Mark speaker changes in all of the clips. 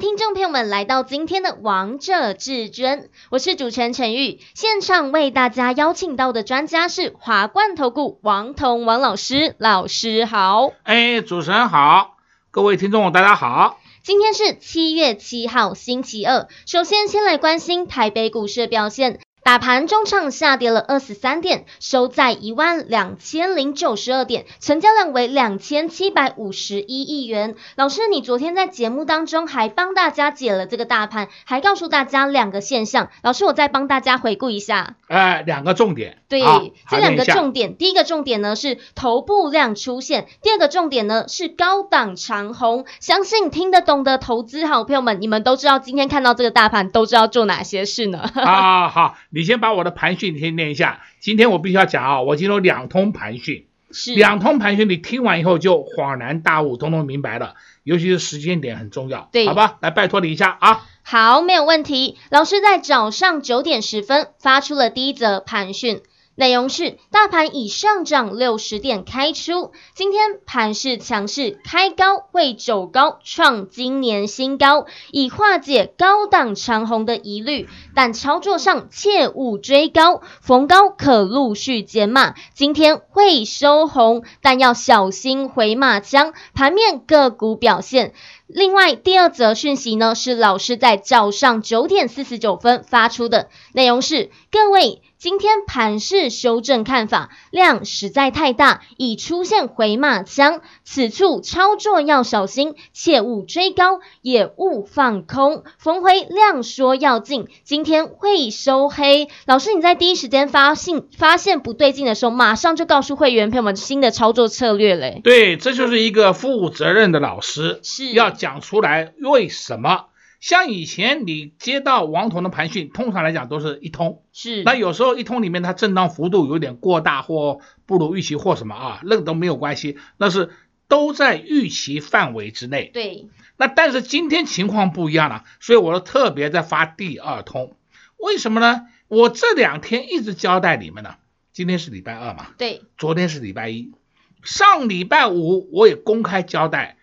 Speaker 1: 听众朋友们来到今天的《王者至尊》，我是主持人陈玉。现场为大家邀请到的专家是华冠投顾王彤王老师，老师好。
Speaker 2: 哎，主持人好，各位听众大家好。
Speaker 1: 今天是七月七号，星期二。首先，先来关心台北股市的表现。大盘中场下跌了二十三点，收在一万两千零九十二点，成交量为两千七百五十一亿元。老师，你昨天在节目当中还帮大家解了这个大盘，还告诉大家两个现象。老师，我再帮大家回顾一下。
Speaker 2: 呃，两个重点。
Speaker 1: 对，这两个重点，第一个重点呢是头部量出现，第二个重点呢是高档长红。相信听得懂的投资好朋友们，你们都知道今天看到这个大盘都知道做哪些事呢？
Speaker 2: 啊，好，你先把我的盘讯先念一下。今天我必须要讲啊，我今天有两通盘讯，是两通盘讯，你听完以后就恍然大悟，通通明白了。尤其是时间点很重要，对，好吧，来拜托你一下啊。
Speaker 1: 好，没有问题。老师在早上九点十分发出了第一则盘讯。内容是大盘已上涨六十点开出，今天盘势强势，开高会走高，创今年新高，以化解高档长红的疑虑。但操作上切勿追高，逢高可陆续减码。今天会收红，但要小心回马枪。盘面个股表现。另外，第二则讯息呢，是老师在早上九点四十九分发出的，内容是各位。今天盘势修正看法，量实在太大，已出现回马枪，此处操作要小心，切勿追高，也勿放空。逢回量说要进，今天会收黑。老师，你在第一时间发信发现不对劲的时候，马上就告诉会员朋友们新的操作策略嘞。
Speaker 2: 对，这就是一个负责任的老师，是要讲出来为什么。像以前你接到王彤的盘讯，通常来讲都是一通，是。那有时候一通里面它震荡幅度有点过大或不如预期或什么啊，那个都没有关系，那是都在预期范围之内。对。那但是今天情况不一样了，所以我就特别在发第二通。为什么呢？我这两天一直交代你们呢。今天是礼拜二嘛？对。昨天是礼拜一，上礼拜五我也公开交代。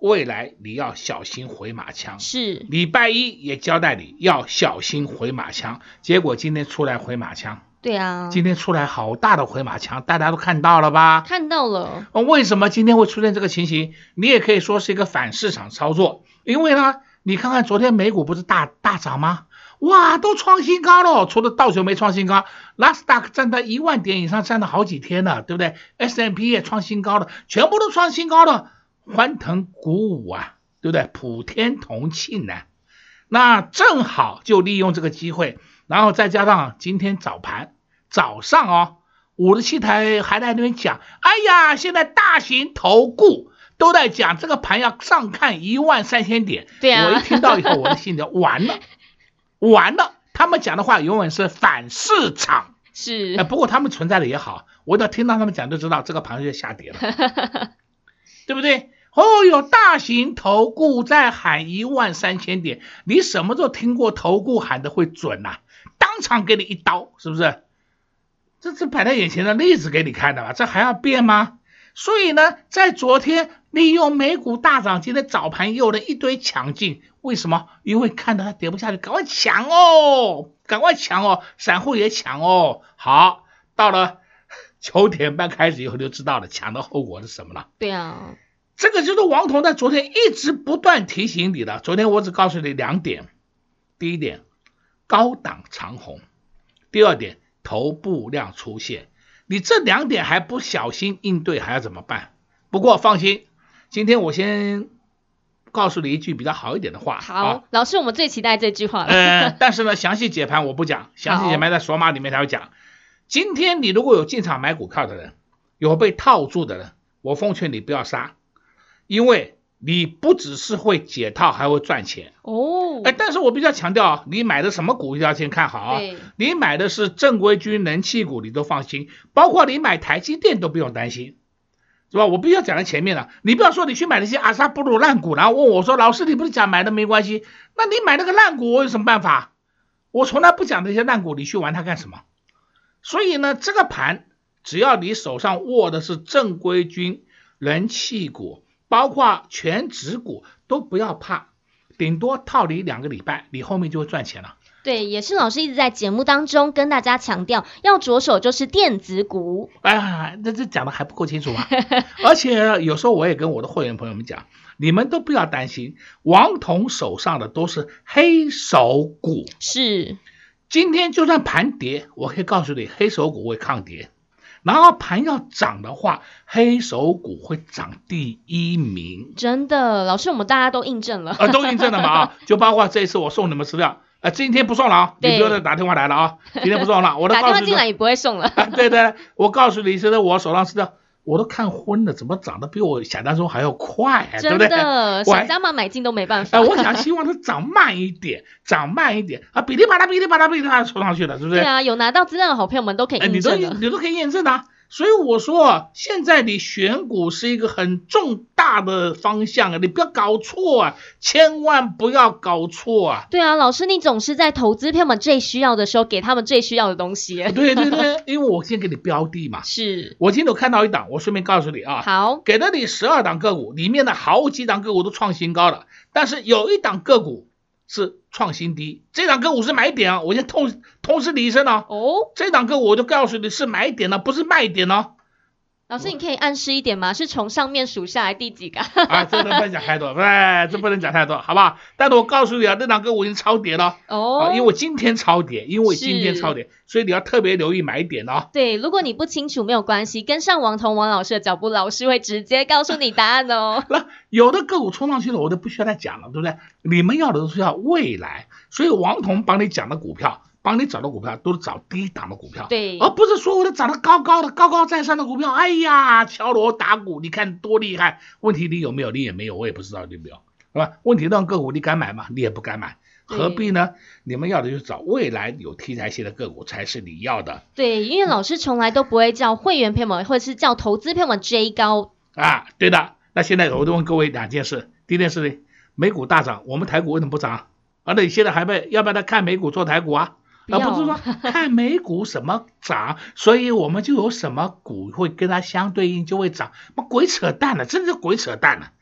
Speaker 2: 未来你要小心回马枪，是礼拜一也交代你要小心回马枪，结果今天出来回马枪，对啊，今天出来好大的回马枪，大家都看到了吧？看到了。为什么今天会出现这个情形？你也可以说是一个反市场操作，因为呢，你看看昨天美股不是大大涨吗？哇，都创新高了，除了道琼没创新高，纳斯达克站在一万点以上站了好几天了，对不对？S M P 也创新高了，全部都创新高了。欢腾鼓舞啊，对不对？普天同庆呢、啊，那正好就利用这个机会，然后再加上今天早盘早上哦，五十七台还在那边讲，哎呀，现在大型投顾都在讲这个盘要上看一万三千点。对啊，我一听到以后，我的心里完了，完了，他们讲的话永远是反市场。是，哎，不过他们存在的也好，我只要听到他们讲就知道这个盘就下跌了，对不对？哦，有大型投顾在喊一万三千点，你什么时候听过投顾喊的会准呐、啊？当场给你一刀，是不是？这是摆在眼前的例子给你看的吧，这还要变吗？所以呢，在昨天利用美股大涨，今天早盘又了一堆抢进，为什么？因为看到它跌不下去，赶快抢哦，赶快抢哦，散户也抢哦。好，到了 九点半开始以后就知道了，抢的后果是什么了？对啊。这个就是王彤在昨天一直不断提醒你的。昨天我只告诉你两点：第一点，高档长红；第二点，头部量出现。你这两点还不小心应对，还要怎么办？不过放心，今天我先告诉你一句比较好一点的话。好，啊、老师，我们最期待这句话了。呃，但是呢，详细解盘我不讲，详细解盘在索马里面才会讲。今天你如果有进场买股票的人，有被套住的人，我奉劝你不要杀。因为你不只是会解套，还会赚钱
Speaker 1: 哦。
Speaker 2: 哎，但是我比较强调，你买的什么股要先看好啊。你买的是正规军人气股，你都放心，包括你买台积电都不用担心，是吧？我必须要讲在前面了。你不要说你去买那些阿萨布鲁烂股，然后问我说：“老师，你不是讲买的没关系？那你买那个烂股，我有什么办法？”我从来不讲那些烂股，你去玩它干什么？所以呢，这个盘只要你手上握的是正规军人气股。包括全指股都不要怕，顶多套你两个礼拜，你后面就会赚钱了。
Speaker 1: 对，也是老师一直在节目当中跟大家强调，要着手就是电子股。
Speaker 2: 哎，这这讲的还不够清楚吗？而且有时候我也跟我的会员朋友们讲，你们都不要担心，王彤手上的都是黑手股。
Speaker 1: 是，
Speaker 2: 今天就算盘跌，我可以告诉你，黑手股会抗跌。然后盘要涨的话，黑手股会涨第一名。
Speaker 1: 真的，老师，我们大家都印证了。
Speaker 2: 呃，都印证了嘛啊，就包括这一次我送你们资料，啊，今天不送了啊，你不要再打电话来了啊，今天不送了，我都告诉你。
Speaker 1: 打电话进来也不会送了。
Speaker 2: 对对，我告诉你，现在我手上资料。我都看昏了，怎么涨得比我想象中还要快啊？对不对？
Speaker 1: 真的，想加码买进都没办法。
Speaker 2: 哎，我想希望它涨慢一点，涨慢一点啊，哔哩吧啦，哔哩吧啦，哔哩吧啦冲上去了，是不是？
Speaker 1: 对啊，有拿到资料的好朋友们都可以验证。
Speaker 2: 哎，你都你都可以验证啊。所以我说，现在你选股是一个很重大的方向啊，你不要搞错啊，千万不要搞错啊。
Speaker 1: 对啊，老师，你总是在投资票们最需要的时候给他们最需要的东西。
Speaker 2: 对对对，因为我先给你标的嘛。
Speaker 1: 是。
Speaker 2: 我今天有看到一档，我顺便告诉你啊。
Speaker 1: 好。
Speaker 2: 给了你十二档个股，里面的好几档个股都创新高了，但是有一档个股。是创新低，这档个股是买点啊！我先通通知你一声啊！
Speaker 1: 哦，
Speaker 2: 这档个股我就告诉你是买点了，啊，不是卖点哦。
Speaker 1: 老师，你可以暗示一点吗？是从上面数下来第几个？
Speaker 2: 啊，这不能讲太多，哎，这不能讲太多，好吧？但是我告诉你啊，那两个我已经超跌了哦，啊，因为我今天超跌，因为我今天超跌，所以你要特别留意买点哦。
Speaker 1: 对，如果你不清楚没有关系，跟上王彤王老师的脚步，老师会直接告诉你答案哦。
Speaker 2: 那有的个股冲上去了，我都不需要再讲了，对不对？你们要的都是要未来，所以王彤帮你讲的股票。帮你找的股票都是找低档的股票，
Speaker 1: 对，
Speaker 2: 而不是说我的涨得高高的、高高在上的股票。哎呀，敲锣打鼓，你看多厉害！问题你有没有？你也没有，我也不知道你有没有，是吧？问题那种个股你敢买吗？你也不敢买，何必呢？你们要的就是找未来有题材性的个股才是你要的。
Speaker 1: 对，因为老师从来都不会叫会员朋友们，或者是叫投资朋友们追高
Speaker 2: 啊。对的，那现在我就问各位两件事：第一件事呢，美股大涨，我们台股为什么不涨？啊，那你现在还被要不要来看美股做台股啊？而不是说看美股什么涨，所以我们就有什么股会跟它相对应就会涨，那鬼扯淡了，真是鬼扯淡了。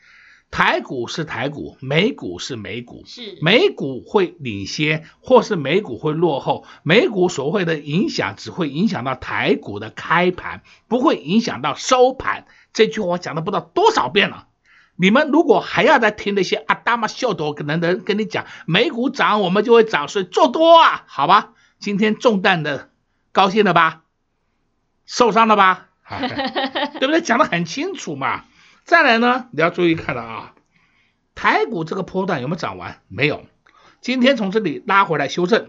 Speaker 2: 台股是台股，美股是美股，
Speaker 1: 是
Speaker 2: 美股会领先，或是美股会落后。美股所谓的影响只会影响到台股的开盘，不会影响到收盘。这句话我讲了不知道多少遍了。你们如果还要再听那些阿达玛秀逗可能的人跟你讲，美股涨我们就会涨，所以做多啊，好吧？今天中弹的，高兴了吧？受伤了吧？对不对？讲的很清楚嘛。再来呢，你要注意看了啊，台股这个波段有没有涨完？没有。今天从这里拉回来修正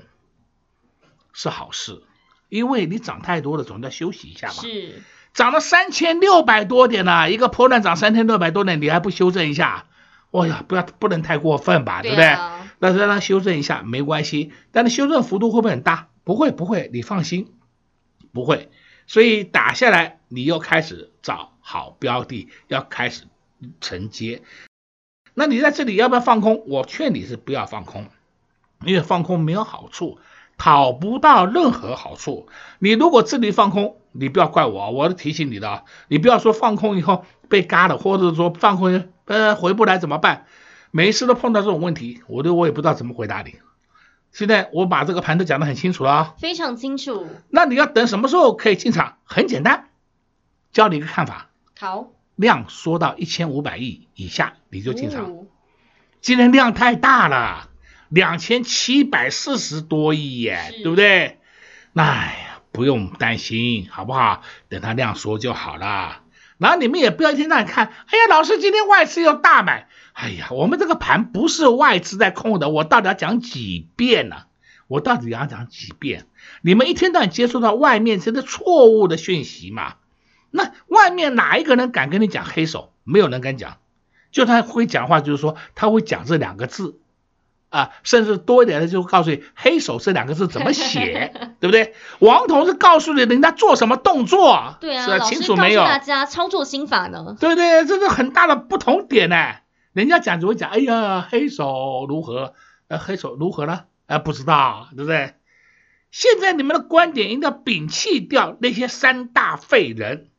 Speaker 2: 是好事，因为你涨太多了，总要休息一下嘛。
Speaker 1: 是。
Speaker 2: 涨了三千六百多点呢，一个波段涨三千六百多点，你还不修正一下？哎呀，不要不能太过分吧，对不对？那让它修正一下没关系，但是修正幅度会不会很大？不会不会，你放心，不会。所以打下来，你又开始找好标的，要开始承接。那你在这里要不要放空？我劝你是不要放空，因为放空没有好处，讨不到任何好处。你如果这里放空，你不要怪我，我是提醒你的，你不要说放空以后被嘎了，或者说放空呃回不来怎么办？每一次都碰到这种问题，我都我也不知道怎么回答你。现在我把这个盘都讲得很清楚了啊，
Speaker 1: 非常清楚。
Speaker 2: 那你要等什么时候可以进场？很简单，教你一个看法。
Speaker 1: 好，
Speaker 2: 量缩到一千五百亿以下你就进场。哦。今天量太大了，两千七百四十多亿耶，对不对？哎呀，不用担心，好不好？等它量缩就好了。然后你们也不要一天到晚看，哎呀，老师今天外资又大买，哎呀，我们这个盘不是外资在控的，我到底要讲几遍呢？我到底要讲几遍？你们一天到晚接触到外面这个错误的讯息嘛？那外面哪一个人敢跟你讲黑手？没有人敢讲。就他会讲话，就是说他会讲这两个字。啊，甚至多一点的就告诉你“黑手”这两个字怎么写，对不对？王彤是告诉你人家做什么动作，
Speaker 1: 对啊，
Speaker 2: 是清楚没有？
Speaker 1: 大家操作心法呢？
Speaker 2: 对对，这是很大的不同点呢。人家讲就会讲，哎呀，黑手如何？呃，黑手如何呢？呃，不知道，对不对？现在你们的观点应该摒弃掉那些三大废人，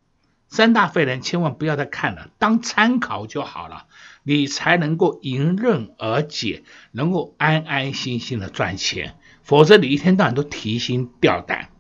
Speaker 2: 三大废人千万不要再看了，当参考就好了。你才能够迎刃而解，能够安安心心的赚钱，否则你一天到晚都提心吊胆。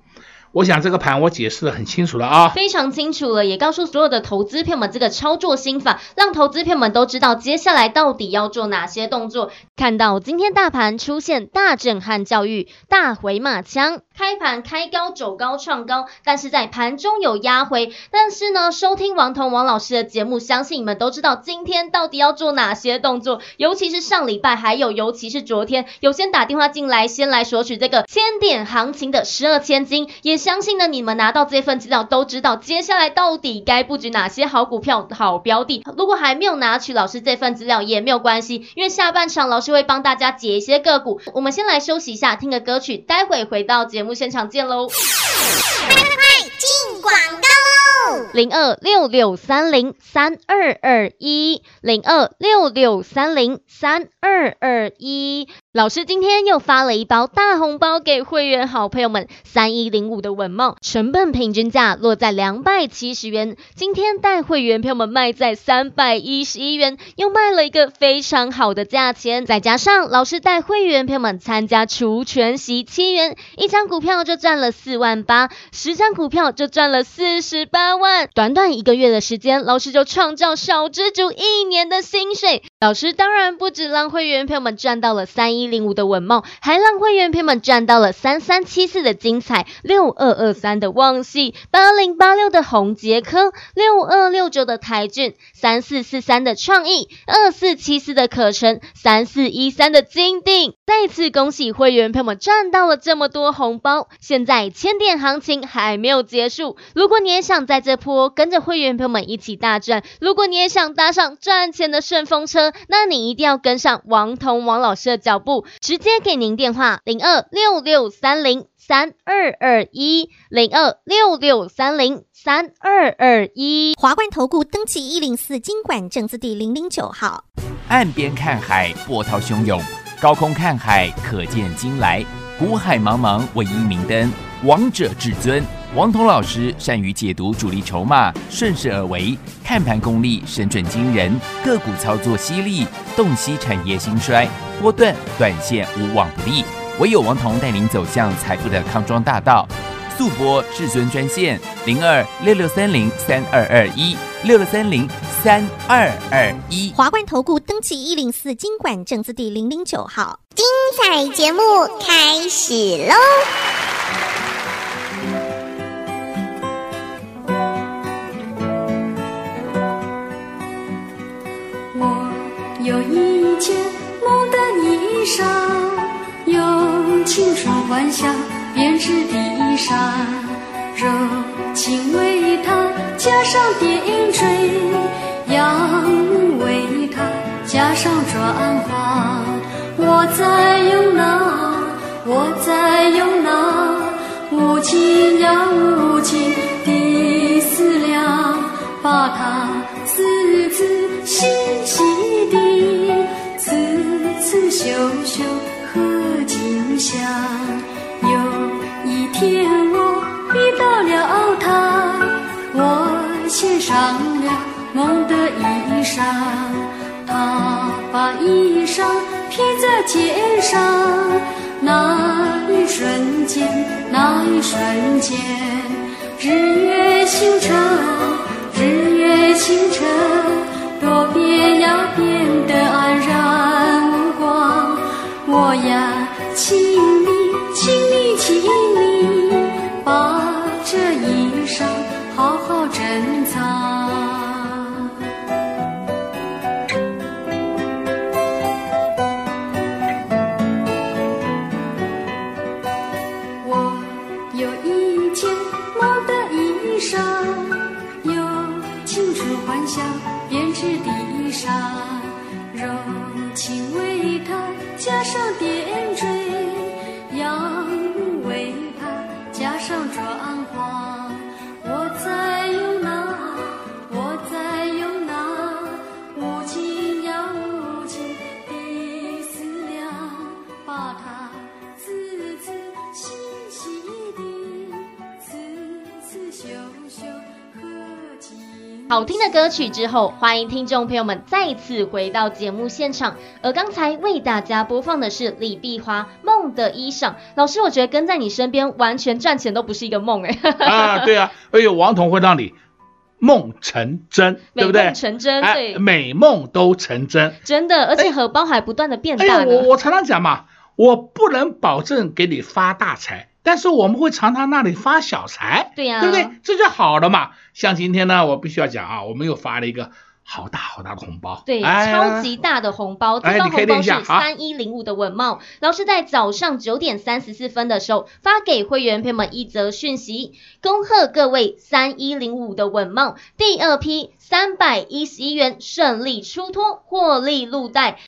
Speaker 2: 我想这个盘我解释得很清楚了啊，
Speaker 1: 非常清楚了，也告诉所有的投资朋友们这个操作心法，让投资朋友们都知道接下来到底要做哪些动作。看到今天大盘出现大震撼教育，大回马枪，开盘开高走高创高，但是在盘中有压回。但是呢，收听王彤王老师的节目，相信你们都知道今天到底要做哪些动作。尤其是上礼拜，还有尤其是昨天，有先打电话进来，先来索取这个千点行情的十二千金，也。相信呢，你们拿到这份资料都知道，接下来到底该布局哪些好股票、好标的。如果还没有拿取老师这份资料也没有关系，因为下半场老师会帮大家解一些个股。我们先来休息一下，听个歌曲，待会回到节目现场见喽。快快快，进广告喽！零二六六三零三二二一，零二六六三零三二二一。老师今天又发了一包大红包给会员好朋友们，三一零五的稳帽成本平均价落在两百七十元，今天带会员朋友们卖在三百一十一元，又卖了一个非常好的价钱。再加上老师带会员朋友们参加除权息七元，一张股股票就赚了四万八，十张股票就赚了四十八万。短短一个月的时间，老师就创造小资族一年的薪水。老师当然不止让会员朋友们赚到了三一。零五的稳梦，还让会员朋友们赚到了三三七四的精彩，六二二三的旺矽，八零八六的红杰科，六二六九的台俊，三四四三的创意，二四七四的可成，三四一三的金定。再次恭喜会员朋友们赚到了这么多红包！现在千点行情还没有结束，如果你也想在这波跟着会员朋友们一起大赚，如果你也想搭上赚钱的顺风车，那你一定要跟上王彤王老师的脚步。直接给您电话零二六六三零三二二一零二六六三零三二二一
Speaker 3: 华冠投顾登记一零四经管证字第零零九号。
Speaker 4: 岸边看海，波涛汹涌；高空看海，可见金来。股海茫茫，唯一明灯，王者至尊。王彤老师善于解读主力筹码，顺势而为，看盘功力神准惊人，个股操作犀利，洞悉产业兴衰，波段短线无往不利。唯有王彤带领走向财富的康庄大道。速播至尊专线零二六六三零三二二一六六三零三二二一。
Speaker 3: 华冠投顾登记一零四金管证字第零零九
Speaker 5: 号。彩节目开始喽！
Speaker 6: 我有一件梦的衣裳，用青春幻想编织的衣裳，柔情为它加上点缀，仰慕为它加上装潢。我在用那，我在用那无尽呀无尽的思量，把它仔仔细细。秀秀和景象，有一天我遇到了他，我献上了梦的衣裳，他把衣裳披在肩上，那一瞬间，那一瞬间，日月星辰，日月星辰，多变呀变得安然无光。我呀，请你，请你，请你，把这衣裳好好珍藏。是地上柔情为他加上点缀
Speaker 1: 好听的歌曲之后，欢迎听众朋友们再次回到节目现场。而刚才为大家播放的是李碧华《梦的衣裳》。老师，我觉得跟在你身边，完全赚钱都不是一个梦哎。
Speaker 2: 啊，对啊，而且王彤会让你梦成真，对不对？
Speaker 1: 梦成真，对，
Speaker 2: 哎、美梦都成真，
Speaker 1: 真的，而且荷包还不断的变大。
Speaker 2: 哎，我我常常讲嘛，我不能保证给你发大财。但是我们会常常那里发小财，
Speaker 1: 对呀、啊，
Speaker 2: 对不对？这就好了嘛。像今天呢，我必须要讲啊，我们又发了一个好大好大的红包，
Speaker 1: 对，哎、超级大的红包。这包红包是三一零五的稳懋，老师在早上九点三十四分的时候发给会员朋友们一则讯息，恭贺各位三一零五的稳帽第二批三百一十一元顺利出脱，获利入袋。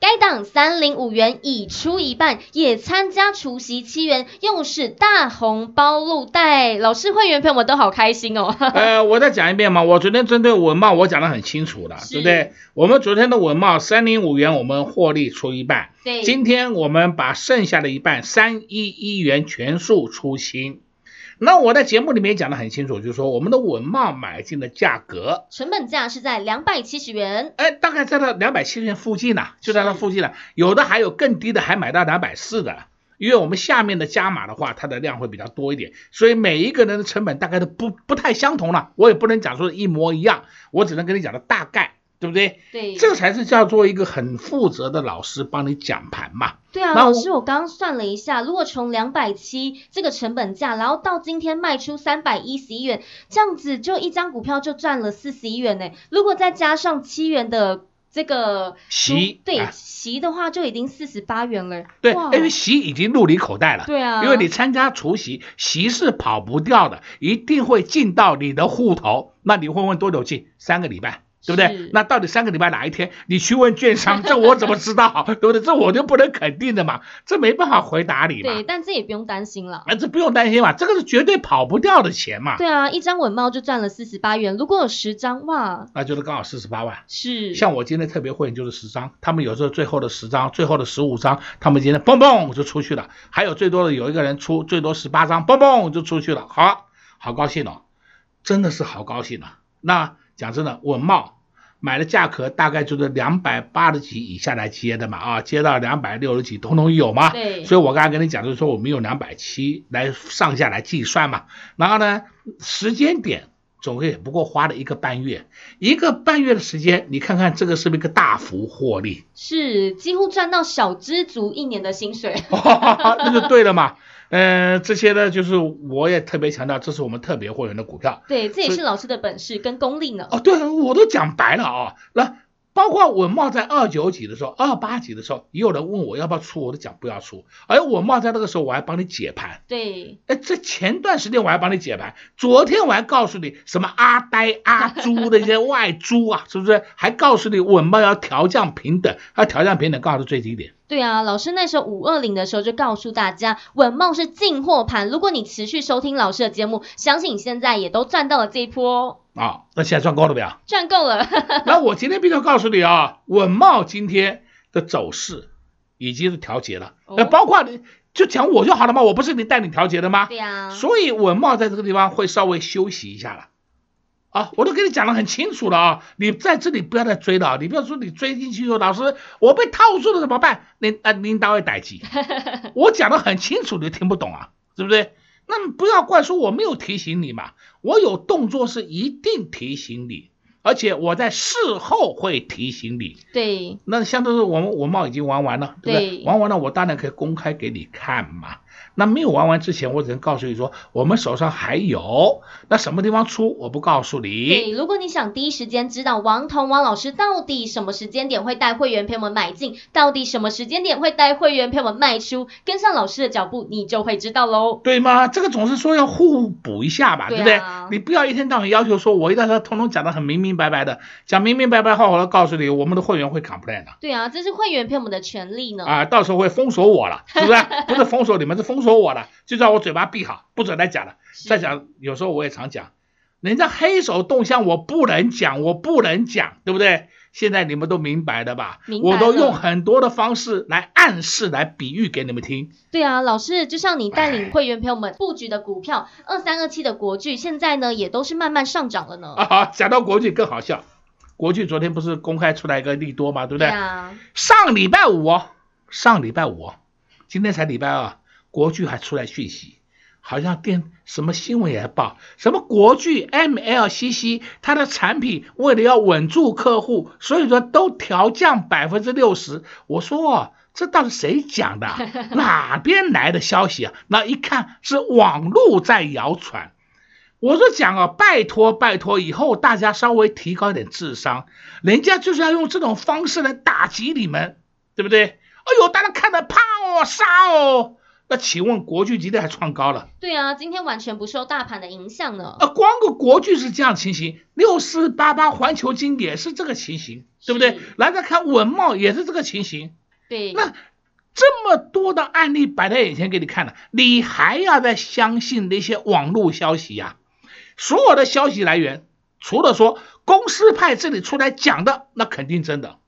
Speaker 1: 该档三零五元已出一半，也参加除夕七元，又是大红包入袋。老师会员朋友们都好开心哦。
Speaker 2: 呃，我再讲一遍嘛，我昨天针对文茂我讲的很清楚了，对不对？我们昨天的文茂三零五元，我们获利出一半。
Speaker 1: 对，
Speaker 2: 今天我们把剩下的一半三一一元全数出清。那我在节目里面讲的很清楚，就是说我们的稳茂买进的价格，
Speaker 1: 成本价是在两百七十元，
Speaker 2: 哎，大概在那两百七十元附近呢，就在那附近了。有的还有更低的，还买到两百四的，因为我们下面的加码的话，它的量会比较多一点，所以每一个人的成本大概都不不太相同了。我也不能讲说一模一样，我只能跟你讲的大概。对不
Speaker 1: 对？
Speaker 2: 对，这才是叫做一个很负责的老师帮你讲盘嘛。
Speaker 1: 对啊，老师，我刚刚算了一下，如果从两百七这个成本价，然后到今天卖出三百一十一元，这样子就一张股票就赚了四十一元呢。如果再加上七元的这个
Speaker 2: 席，
Speaker 1: 对，席的话就已经四十八元了。
Speaker 2: 对，因为席已经入你口袋了。
Speaker 1: 对啊，
Speaker 2: 因为你参加除息，息是跑不掉的，一定会进到你的户头。那你会问多久进？三个礼拜。对不对？那到底三个礼拜哪一天？你去问券商，这我怎么知道？对不对？这我就不能肯定的嘛，这没办法回答你嘛。
Speaker 1: 对，但这也不用担心了。
Speaker 2: 啊，这不用担心嘛，这个是绝对跑不掉的钱嘛。
Speaker 1: 对啊，一张稳懋就赚了四十八元，如果有十张哇，
Speaker 2: 那就是刚好四十八万。
Speaker 1: 是。
Speaker 2: 像我今天特别会员就是十张，他们有时候最后的十张、最后的十五张，他们今天嘣嘣就出去了。还有最多的有一个人出最多十八张，嘣嘣就出去了。好，好高兴哦，真的是好高兴啊。那讲真的，稳懋。买的价格大概就是两百八十几以下来接的嘛，啊，接到两百六十几通通有嘛。
Speaker 1: 对。
Speaker 2: 所以我刚才跟你讲，就是说我们用两百七来上下来计算嘛。然后呢，时间点总共也不过花了一个半月，一个半月的时间，你看看这个是不是一个大幅获利？
Speaker 1: 是，几乎赚到小资足一年的薪水。
Speaker 2: 那就对了嘛。嗯、呃，这些呢，就是我也特别强调，这是我们特别会员的股票。
Speaker 1: 对，这也是老师的本事跟功力呢。
Speaker 2: 哦，对，我都讲白了啊、哦，那。包括稳懋在二九几的时候，二八几的时候，也有人问我要不要出，我都讲不要出。而稳懋在那个时候，我还帮你解盘。
Speaker 1: 对，
Speaker 2: 哎，这前段时间我还帮你解盘，昨天我还告诉你什么阿呆、阿猪的一些外猪啊，是不是？还告诉你稳懋要调降平等，要调降平等告诉最低点。
Speaker 1: 对啊，老师那时候五二零的时候就告诉大家，稳懋是进货盘。如果你持续收听老师的节目，相信你现在也都赚到了这一波。
Speaker 2: 啊、哦，那现在赚够了没有？
Speaker 1: 赚够了。
Speaker 2: 那我今天必须要告诉你啊，稳茂今天的走势已经是调节了。那、哦、包括你就讲我就好了嘛，我不是你带你调节的吗？
Speaker 1: 对呀、啊。
Speaker 2: 所以稳茂在这个地方会稍微休息一下了。啊，我都跟你讲的很清楚了啊，你在这里不要再追了啊，你不要说你追进去说老师我被套住了怎么办？你啊，您单位逮鸡。我讲的很清楚，你听不懂啊，对不对？那么不要怪说我没有提醒你嘛，我有动作是一定提醒你，而且我在事后会提醒你。
Speaker 1: 对，
Speaker 2: 那相当于我们稳懋已经玩完了，对不对？对，玩完了，我当然可以公开给你看嘛。那没有玩完之前，我只能告诉你说，我们手上还有。那什么地方出，我不告诉你。
Speaker 1: 对，如果你想第一时间知道王彤王老师到底什么时间点会带会员朋友们买进，到底什么时间点会带会员朋友们卖出，跟上老师的脚步，你就会知道喽。
Speaker 2: 对吗？这个总是说要互补一下吧，对，不对？你不要一天到晚要求说，我一定要通通讲得很明明白白的，讲明明白白话，我要告诉你，我们的会员会 complain 的。
Speaker 1: 对啊，这是会员朋友们的权利呢。
Speaker 2: 啊，到时候会封锁我了，是不是？不是封锁你们，是封锁我了，就叫我嘴巴闭好，不准再讲了。再讲，有时候我也常讲。人家黑手动向我不能讲，我不能讲，对不对？现在你们都明白了吧？我都用很多的方式来暗示、来比喻给你们听。
Speaker 1: 对啊，老师，就像你带领会员朋友们布局的股票二三二七的国巨，现在呢也都是慢慢上涨了呢。
Speaker 2: 啊，讲到国巨更好笑，国巨昨天不是公开出来一个利多嘛，对不对？
Speaker 1: 对啊。
Speaker 2: 上礼拜五哦，上礼拜五哦，今天才礼拜二，国巨还出来讯息。好像电什么新闻也报，什么国巨 MLCC，它的产品为了要稳住客户，所以说都调降百分之六十。我说这到底谁讲的？哪边来的消息啊？那一看是网络在谣传。我说讲啊，拜托拜托，以后大家稍微提高一点智商，人家就是要用这种方式来打击你们，对不对？哎呦，大家看的怕哦，杀哦。那请问国巨今天还创高了？
Speaker 1: 对啊，今天完全不受大盘的影响呢。
Speaker 2: 啊，光个国巨是这样情形，六四八八环球金也是这个情形，对不对？来再看文茂也是这个情形。
Speaker 1: 对。
Speaker 2: 那这么多的案例摆在眼前给你看了，你还要再相信那些网络消息呀、啊？所有的消息来源，除了说公司派这里出来讲的，那肯定真的，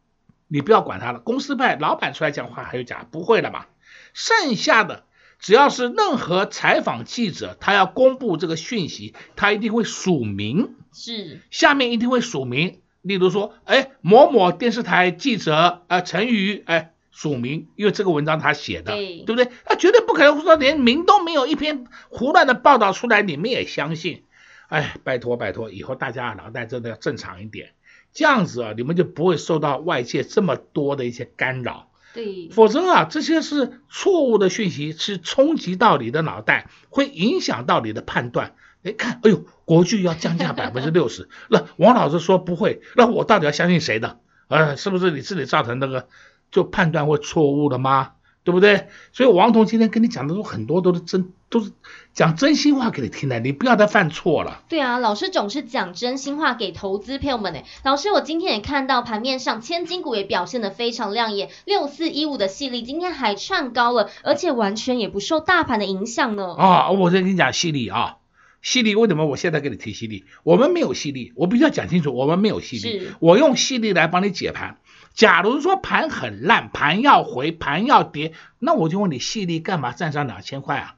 Speaker 2: 你不要管他了。公司派老板出来讲话还有假，不会了吧？剩下的。只要是任何采访记者，他要公布这个讯息，他一定会署名，
Speaker 1: 是
Speaker 2: 下面一定会署名。例如说，哎，某某电视台记者，呃，陈宇，哎，署名，因为这个文章他写的，对，对不对？他绝对不可能说连名都没有，一篇胡乱的报道出来，你们也相信？哎，拜托拜托，以后大家脑袋真的要正常一点，这样子啊，你们就不会受到外界这么多的一些干扰。
Speaker 1: 对，
Speaker 2: 否则啊，这些是错误的讯息，是冲击到你的脑袋，会影响到你的判断。哎，看，哎呦，国剧要降价百分之六十，那王老师说不会，那我到底要相信谁的？呃，是不是你自己造成那个就判断会错误的吗？对不对？所以王彤今天跟你讲的都很多都是真，都是讲真心话给你听的，你不要再犯错了。
Speaker 1: 对啊，老师总是讲真心话给投资朋友们呢。老师，我今天也看到盘面上千金股也表现得非常亮眼，六四一五的系列今天还创高了，而且完全也不受大盘的影响呢。
Speaker 2: 啊，我再跟你讲矽力啊，犀利为什么我现在给你提犀利？我们没有犀利，我必须要讲清楚，我们没有犀利，我用犀利来帮你解盘。假如说盘很烂，盘要回，盘要跌，那我就问你，矽力干嘛站上两千块啊？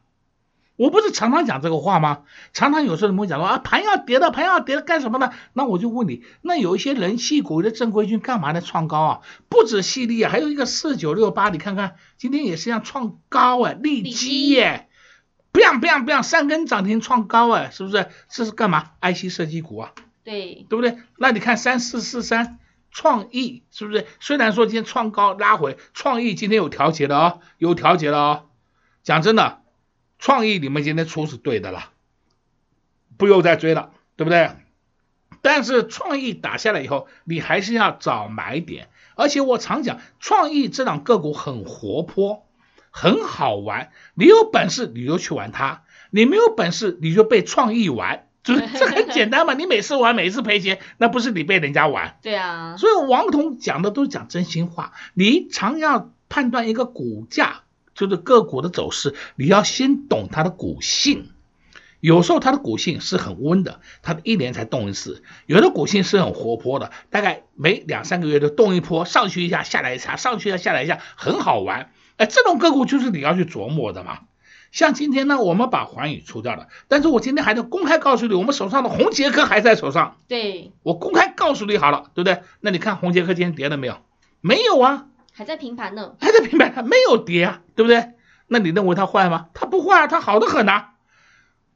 Speaker 2: 我不是常常讲这个话吗？常常有时候你们会讲说啊，盘要跌了，盘要跌了，干什么呢？那我就问你，那有一些人气股的正规军干嘛呢创高啊？不止矽力啊，还有一个四九六八，你看看今天也是一样创高哎，利基耶，biang biang biang 三根涨停创高哎，是不是？这是干嘛？IC 设计股啊，
Speaker 1: 对，
Speaker 2: 对不对？那你看三四四三。创意是不是？虽然说今天创高拉回，创意今天有调节的哦，有调节的哦。讲真的，创意你们今天出是对的了，不用再追了，对不对？但是创意打下来以后，你还是要找买点。而且我常讲，创意这档个股很活泼，很好玩。你有本事你就去玩它，你没有本事你就被创意玩。这 这很简单嘛，你每次玩每次赔钱，那不是你被人家玩？
Speaker 1: 对啊。
Speaker 2: 所以王彤讲的都是讲真心话。你常要判断一个股价，就是个股的走势，你要先懂它的股性。有时候它的股性是很温的，它一年才动一次；有的股性是很活泼的，大概每两三个月就动一波，上去一下，下来一下，上去一下，下来一下，很好玩。哎，这种个股就是你要去琢磨的嘛。像今天呢，我们把环宇出掉了，但是我今天还能公开告诉你，我们手上的红杰克还在手上。
Speaker 1: 对，
Speaker 2: 我公开告诉你好了，对不对？那你看红杰克今天跌了没有？没有啊，
Speaker 1: 还在平盘呢，
Speaker 2: 还在平盘，它没有跌啊，对不对？那你认为它坏吗？它不坏啊，它好的很啊。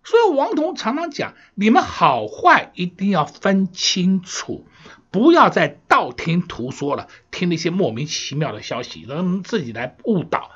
Speaker 2: 所以王彤常常讲，你们好坏一定要分清楚，不要再道听途说了，听那些莫名其妙的消息，让自己来误导。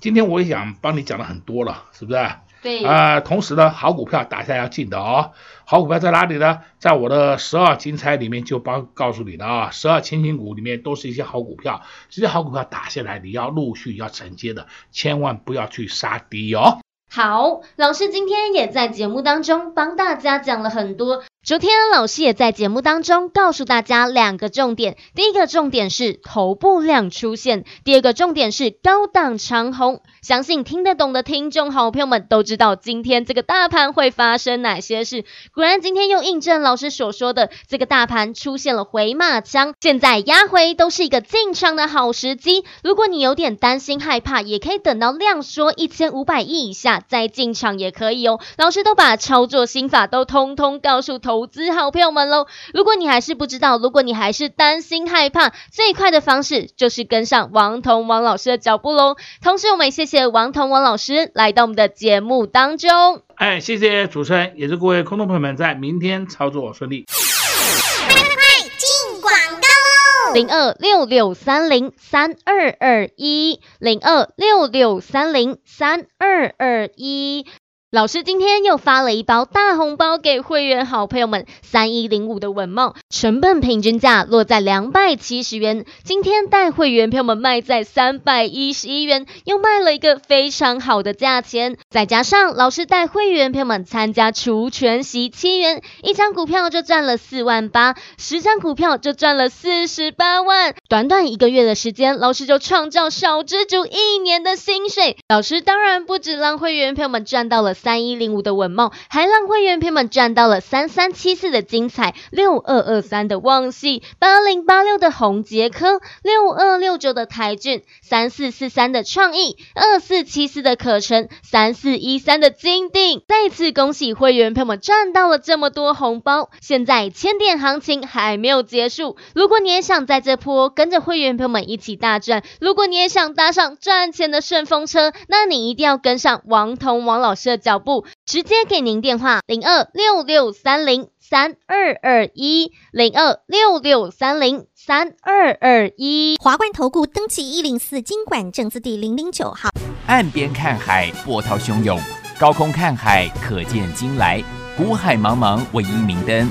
Speaker 2: 今天我也想帮你讲了很多了，是不是？
Speaker 1: 对。
Speaker 2: 啊、呃，同时呢，好股票打下要进的哦。好股票在哪里呢？在我的十二金钗里面就帮告诉你的啊，十二千金股里面都是一些好股票，这些好股票打下来，你要陆续要承接的，千万不要去杀低哦。
Speaker 1: 好，老师今天也在节目当中帮大家讲了很多。昨天老师也在节目当中告诉大家两个重点，第一个重点是头部量出现，第二个重点是高档长红。相信听得懂的听众好朋友们都知道今天这个大盘会发生哪些事。果然今天又印证老师所说的，这个大盘出现了回马枪，现在压回都是一个进场的好时机。如果你有点担心害怕，也可以等到量缩一千五百亿以下再进场也可以哦。老师都把操作心法都通通告诉投资好朋友们喽。如果你还是不知道，如果你还是担心害怕，最快的方式就是跟上王彤王老师的脚步喽。同时，我们也谢谢。王彤王老师来到我们的节目当中，
Speaker 2: 哎，谢谢主持人，也祝各位空头朋友们在明天操作顺利。
Speaker 5: 快快快，进广告喽！
Speaker 1: 零二六六三零三二二一，零二六六三零三二二一。老师今天又发了一包大红包给会员好朋友们，三一零五的稳帽，成本平均价落在两百七十元，今天带会员朋友们卖在三百一十一元，又卖了一个非常好的价钱。再加上老师带会员朋友们参加除权息七元，一张股票就赚了四万八，十张股票就赚了四十八万。短短一个月的时间，老师就创造小资族一年的薪水。老师当然不止让会员朋友们赚到了。三一零五的稳懋，还让会员朋友们赚到了三三七四的精彩，六二二三的旺矽，八零八六的宏杰科，六二六九的台骏，三四四三的创意，二四七四的可成，三四一三的金定。再次恭喜会员朋友们赚到了这么多红包！现在千点行情还没有结束，如果你也想在这波跟着会员朋友们一起大赚，如果你也想搭上赚钱的顺风车，那你一定要跟上王彤王老师的脚步，直接给您电话零二六六三零三二二一零二六六三零三二二一。
Speaker 3: 华冠投顾登记一零四经管证字第零零九号。
Speaker 4: 岸边看海，波涛汹涌；高空看海，可见金来。古海茫茫，唯一明灯。